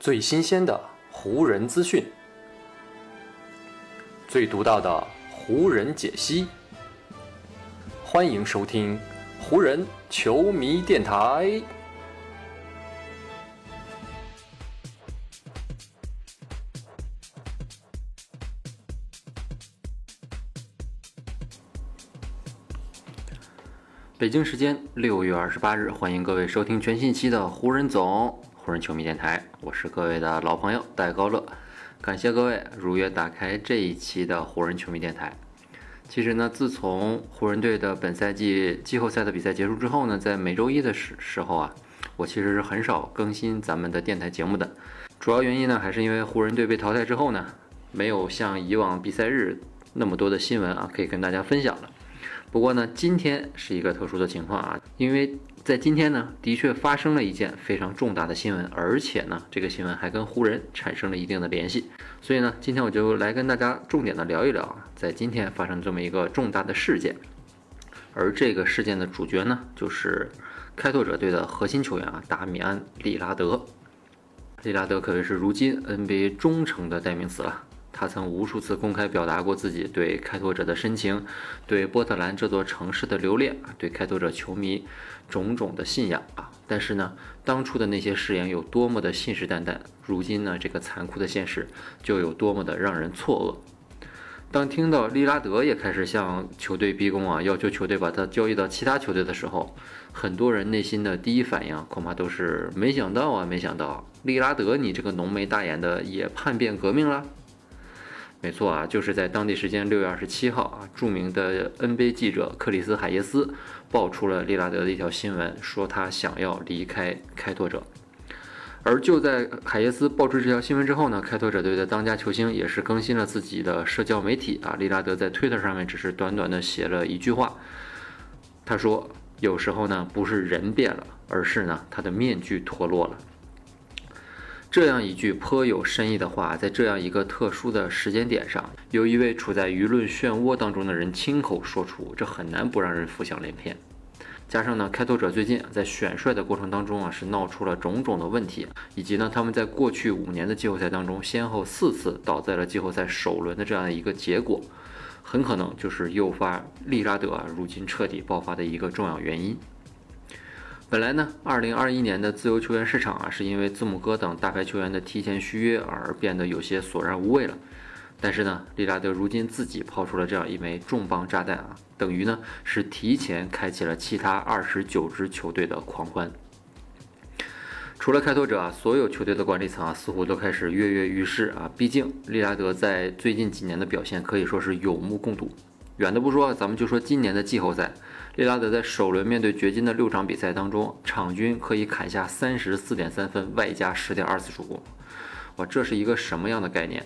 最新鲜的湖人资讯，最独到的湖人解析。欢迎收听湖人球迷电台。北京时间六月二十八日，欢迎各位收听全新一期的湖人总湖人球迷电台，我是各位的老朋友戴高乐，感谢各位如约打开这一期的湖人球迷电台。其实呢，自从湖人队的本赛季季后赛的比赛结束之后呢，在每周一的时时候啊，我其实是很少更新咱们的电台节目的。主要原因呢，还是因为湖人队被淘汰之后呢，没有像以往比赛日那么多的新闻啊，可以跟大家分享了。不过呢，今天是一个特殊的情况啊，因为在今天呢，的确发生了一件非常重大的新闻，而且呢，这个新闻还跟湖人产生了一定的联系。所以呢，今天我就来跟大家重点的聊一聊啊，在今天发生这么一个重大的事件。而这个事件的主角呢，就是开拓者队的核心球员啊，达米安·利拉德。利拉德可谓是如今 NBA 忠诚的代名词了。他曾无数次公开表达过自己对开拓者的深情，对波特兰这座城市的留恋，对开拓者球迷种种的信仰啊！但是呢，当初的那些誓言有多么的信誓旦旦，如今呢，这个残酷的现实就有多么的让人错愕。当听到利拉德也开始向球队逼宫啊，要求球队把他交易到其他球队的时候，很多人内心的第一反应恐怕都是没想到啊，没想到利拉德你这个浓眉大眼的也叛变革命了。没错啊，就是在当地时间六月二十七号啊，著名的 NBA 记者克里斯海耶斯爆出了利拉德的一条新闻，说他想要离开开拓者。而就在海耶斯爆出这条新闻之后呢，开拓者队的当家球星也是更新了自己的社交媒体啊，利拉德在 Twitter 上面只是短短的写了一句话，他说：“有时候呢，不是人变了，而是呢，他的面具脱落了。”这样一句颇有深意的话，在这样一个特殊的时间点上，由一位处在舆论漩涡当中的人亲口说出，这很难不让人浮想联翩。加上呢，开拓者最近在选帅的过程当中啊，是闹出了种种的问题，以及呢，他们在过去五年的季后赛当中，先后四次倒在了季后赛首轮的这样的一个结果，很可能就是诱发利拉德啊如今彻底爆发的一个重要原因。本来呢，二零二一年的自由球员市场啊，是因为字母哥等大牌球员的提前续约而变得有些索然无味了。但是呢，利拉德如今自己抛出了这样一枚重磅炸弹啊，等于呢是提前开启了其他二十九支球队的狂欢。除了开拓者啊，所有球队的管理层啊，似乎都开始跃跃欲试啊。毕竟利拉德在最近几年的表现可以说是有目共睹。远的不说，咱们就说今年的季后赛，利拉德在首轮面对掘金的六场比赛当中，场均可以砍下三十四点三分，外加十点二次助攻。哇，这是一个什么样的概念？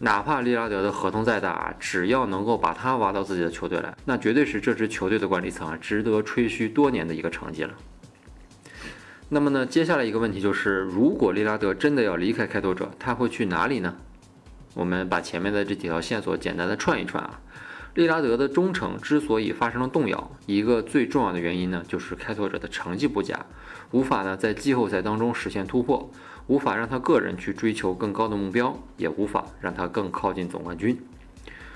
哪怕利拉德的合同再大，只要能够把他挖到自己的球队来，那绝对是这支球队的管理层啊值得吹嘘多年的一个成绩了。那么呢，接下来一个问题就是，如果利拉德真的要离开开拓者，他会去哪里呢？我们把前面的这几条线索简单的串一串啊。利拉德的忠诚之所以发生了动摇，一个最重要的原因呢，就是开拓者的成绩不佳，无法呢在季后赛当中实现突破，无法让他个人去追求更高的目标，也无法让他更靠近总冠军。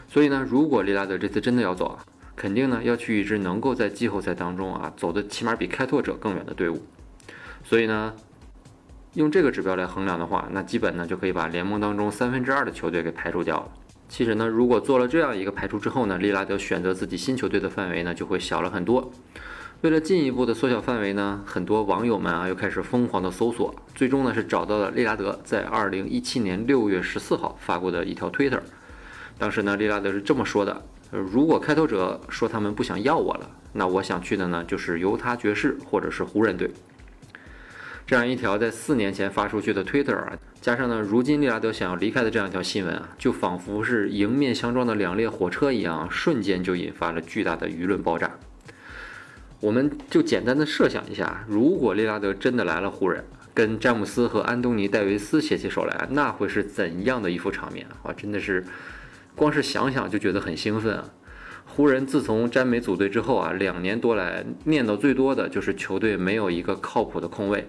所以呢，如果利拉德这次真的要走啊，肯定呢要去一支能够在季后赛当中啊走的起码比开拓者更远的队伍。所以呢，用这个指标来衡量的话，那基本呢就可以把联盟当中三分之二的球队给排除掉了。其实呢，如果做了这样一个排除之后呢，利拉德选择自己新球队的范围呢就会小了很多。为了进一步的缩小范围呢，很多网友们啊又开始疯狂的搜索，最终呢是找到了利拉德在二零一七年六月十四号发过的一条推特。当时呢，利拉德是这么说的：如果开拓者说他们不想要我了，那我想去的呢就是犹他爵士或者是湖人队。这样一条在四年前发出去的推特啊，加上呢，如今利拉德想要离开的这样一条新闻啊，就仿佛是迎面相撞的两列火车一样，瞬间就引发了巨大的舆论爆炸。我们就简单的设想一下，如果利拉德真的来了湖人，跟詹姆斯和安东尼戴维斯携起手来，那会是怎样的一副场面啊？真的是，光是想想就觉得很兴奋啊！湖人自从詹美组队之后啊，两年多来念叨最多的就是球队没有一个靠谱的控卫。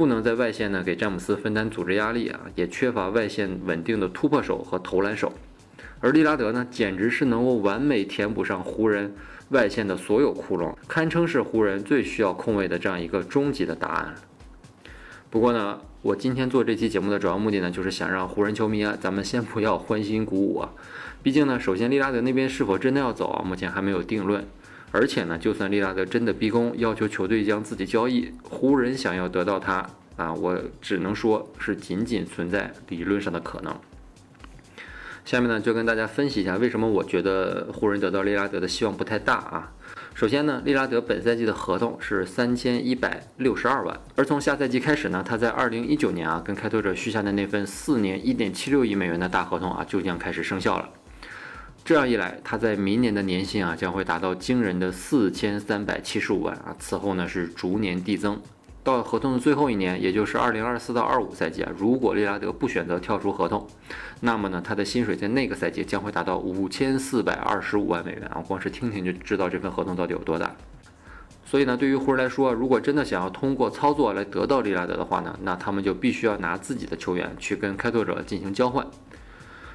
不能在外线呢给詹姆斯分担组织压力啊，也缺乏外线稳定的突破手和投篮手。而利拉德呢，简直是能够完美填补上湖人外线的所有窟窿，堪称是湖人最需要控卫的这样一个终极的答案。不过呢，我今天做这期节目的主要目的呢，就是想让湖人球迷啊，咱们先不要欢欣鼓舞啊。毕竟呢，首先利拉德那边是否真的要走啊，目前还没有定论。而且呢，就算利拉德真的逼宫，要求球队将自己交易，湖人想要得到他啊，我只能说是仅仅存在理论上的可能。下面呢，就跟大家分析一下为什么我觉得湖人得到利拉德的希望不太大啊。首先呢，利拉德本赛季的合同是三千一百六十二万，而从下赛季开始呢，他在二零一九年啊跟开拓者续下的那份四年一点七六亿美元的大合同啊就将开始生效了。这样一来，他在明年的年薪啊将会达到惊人的四千三百七十五万啊，此后呢是逐年递增，到合同的最后一年，也就是二零二四到二五赛季啊，如果利拉德不选择跳出合同，那么呢他的薪水在那个赛季将会达到五千四百二十五万美元啊，光是听听就知道这份合同到底有多大。所以呢，对于湖人来说，如果真的想要通过操作来得到利拉德的话呢，那他们就必须要拿自己的球员去跟开拓者进行交换。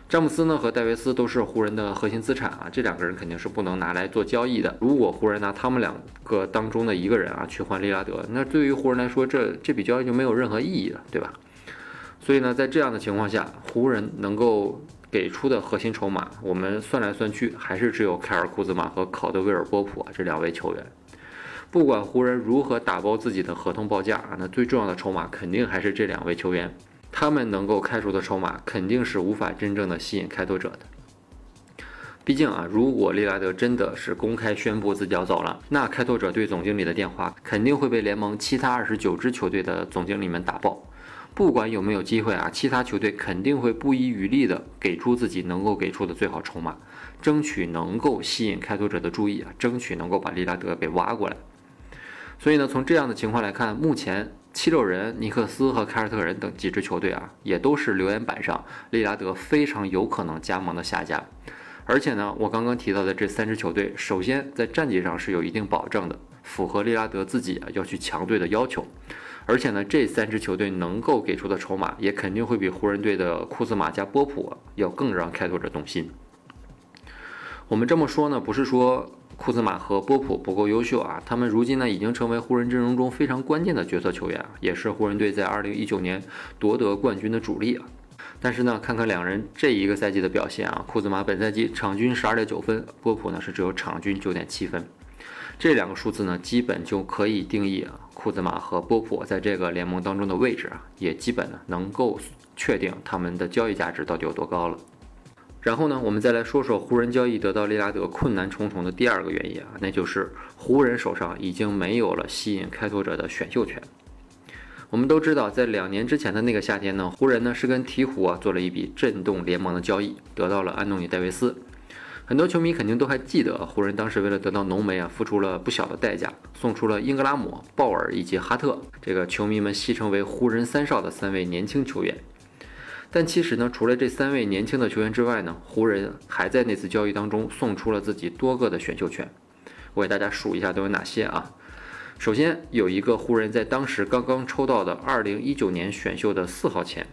詹姆斯呢和戴维斯都是湖人的核心资产啊，这两个人肯定是不能拿来做交易的。如果湖人拿他们两个当中的一个人啊去换利拉德，那对于湖人来说，这这笔交易就没有任何意义了，对吧？所以呢，在这样的情况下，湖人能够给出的核心筹码，我们算来算去，还是只有凯尔库兹马和考德威尔波普啊这两位球员。不管湖人如何打包自己的合同报价啊，那最重要的筹码肯定还是这两位球员。他们能够开出的筹码肯定是无法真正的吸引开拓者的。毕竟啊，如果利拉德真的是公开宣布自己要走了，那开拓者对总经理的电话肯定会被联盟其他二十九支球队的总经理们打爆。不管有没有机会啊，其他球队肯定会不遗余力的给出自己能够给出的最好筹码，争取能够吸引开拓者的注意啊，争取能够把利拉德给挖过来。所以呢，从这样的情况来看，目前。七六人、尼克斯和凯尔特人等几支球队啊，也都是留言板上利拉德非常有可能加盟的下家。而且呢，我刚刚提到的这三支球队，首先在战绩上是有一定保证的，符合利拉德自己啊要去强队的要求。而且呢，这三支球队能够给出的筹码，也肯定会比湖人队的库兹马加波普要更让开拓者动心。我们这么说呢，不是说。库兹马和波普不够优秀啊，他们如今呢已经成为湖人阵容中非常关键的角色球员，也是湖人队在2019年夺得冠军的主力啊。但是呢，看看两人这一个赛季的表现啊，库兹马本赛季场均12.9分，波普呢是只有场均9.7分，这两个数字呢基本就可以定义啊库兹马和波普在这个联盟当中的位置啊，也基本呢能够确定他们的交易价值到底有多高了。然后呢，我们再来说说湖人交易得到利拉德困难重重的第二个原因啊，那就是湖人手上已经没有了吸引开拓者的选秀权。我们都知道，在两年之前的那个夏天呢，湖人呢是跟鹈鹕啊做了一笔震动联盟的交易，得到了安东尼戴维斯。很多球迷肯定都还记得，湖人当时为了得到浓眉啊，付出了不小的代价，送出了英格拉姆、鲍尔以及哈特，这个球迷们戏称为湖人三少的三位年轻球员。但其实呢，除了这三位年轻的球员之外呢，湖人还在那次交易当中送出了自己多个的选秀权。我给大家数一下都有哪些啊？首先有一个湖人在当时刚刚抽到的2019年选秀的四号签，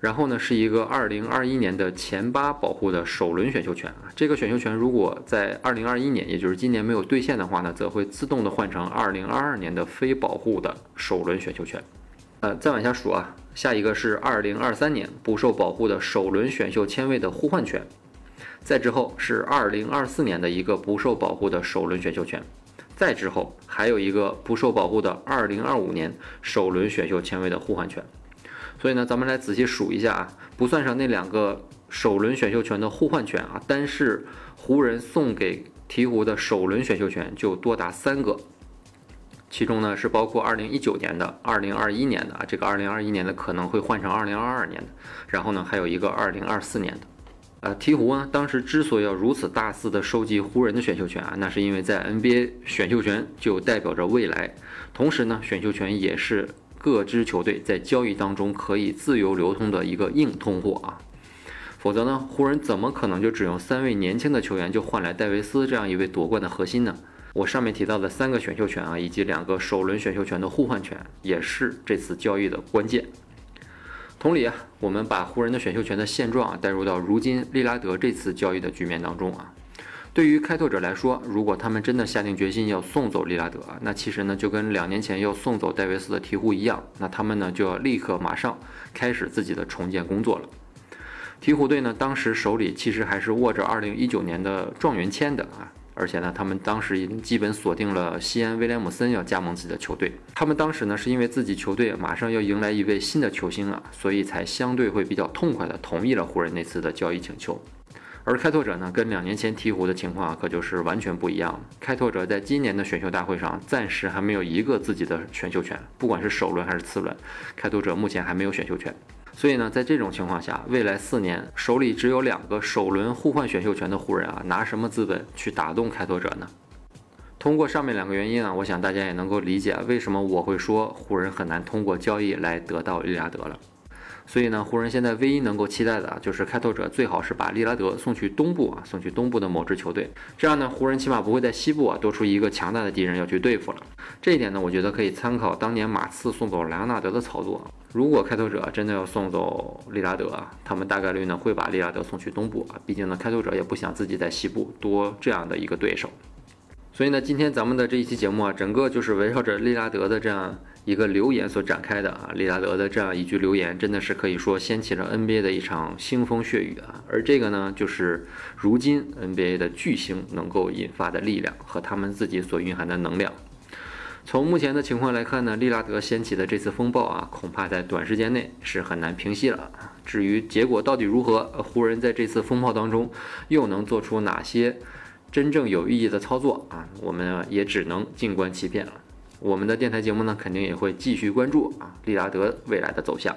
然后呢是一个2021年的前八保护的首轮选秀权啊。这个选秀权如果在2021年，也就是今年没有兑现的话呢，则会自动的换成2022年的非保护的首轮选秀权。呃，再往下数啊，下一个是二零二三年不受保护的首轮选秀签位的互换权，再之后是二零二四年的一个不受保护的首轮选秀权，再之后还有一个不受保护的二零二五年首轮选秀签位的互换权。所以呢，咱们来仔细数一下啊，不算上那两个首轮选秀权的互换权啊，单是湖人送给鹈鹕的首轮选秀权就多达三个。其中呢是包括二零一九年的、二零二一年的啊，这个二零二一年的可能会换成二零二二年的，然后呢还有一个二零二四年的。呃，鹈鹕呢当时之所以要如此大肆的收集湖人的选秀权啊，那是因为在 NBA 选秀权就代表着未来，同时呢选秀权也是各支球队在交易当中可以自由流通的一个硬通货啊。否则呢，湖人怎么可能就只用三位年轻的球员就换来戴维斯这样一位夺冠的核心呢？我上面提到的三个选秀权啊，以及两个首轮选秀权的互换权，也是这次交易的关键。同理啊，我们把湖人的选秀权的现状啊带入到如今利拉德这次交易的局面当中啊。对于开拓者来说，如果他们真的下定决心要送走利拉德啊，那其实呢就跟两年前要送走戴维斯的鹈鹕一样，那他们呢就要立刻马上开始自己的重建工作了。鹈鹕队呢当时手里其实还是握着2019年的状元签的啊，而且呢他们当时已经基本锁定了西安威廉姆森要加盟自己的球队。他们当时呢是因为自己球队马上要迎来一位新的球星啊，所以才相对会比较痛快的同意了湖人那次的交易请求。而开拓者呢，跟两年前鹈鹕的情况可就是完全不一样了。开拓者在今年的选秀大会上暂时还没有一个自己的选秀权，不管是首轮还是次轮，开拓者目前还没有选秀权。所以呢，在这种情况下，未来四年手里只有两个首轮互换选秀权的湖人啊，拿什么资本去打动开拓者呢？通过上面两个原因啊，我想大家也能够理解为什么我会说湖人很难通过交易来得到利拉德了。所以呢，湖人现在唯一能够期待的啊，就是开拓者最好是把利拉德送去东部啊，送去东部的某支球队，这样呢，湖人起码不会在西部啊多出一个强大的敌人要去对付了。这一点呢，我觉得可以参考当年马刺送走莱昂纳德的操作。如果开拓者真的要送走利拉德，他们大概率呢会把利拉德送去东部啊，毕竟呢，开拓者也不想自己在西部多这样的一个对手。所以呢，今天咱们的这一期节目啊，整个就是围绕着利拉德的这样。一个留言所展开的啊，利拉德的这样一句留言，真的是可以说掀起了 NBA 的一场腥风血雨啊。而这个呢，就是如今 NBA 的巨星能够引发的力量和他们自己所蕴含的能量。从目前的情况来看呢，利拉德掀起的这次风暴啊，恐怕在短时间内是很难平息了。至于结果到底如何，湖人在这次风暴当中又能做出哪些真正有意义的操作啊，我们也只能静观其变了。我们的电台节目呢，肯定也会继续关注啊，利拉德未来的走向。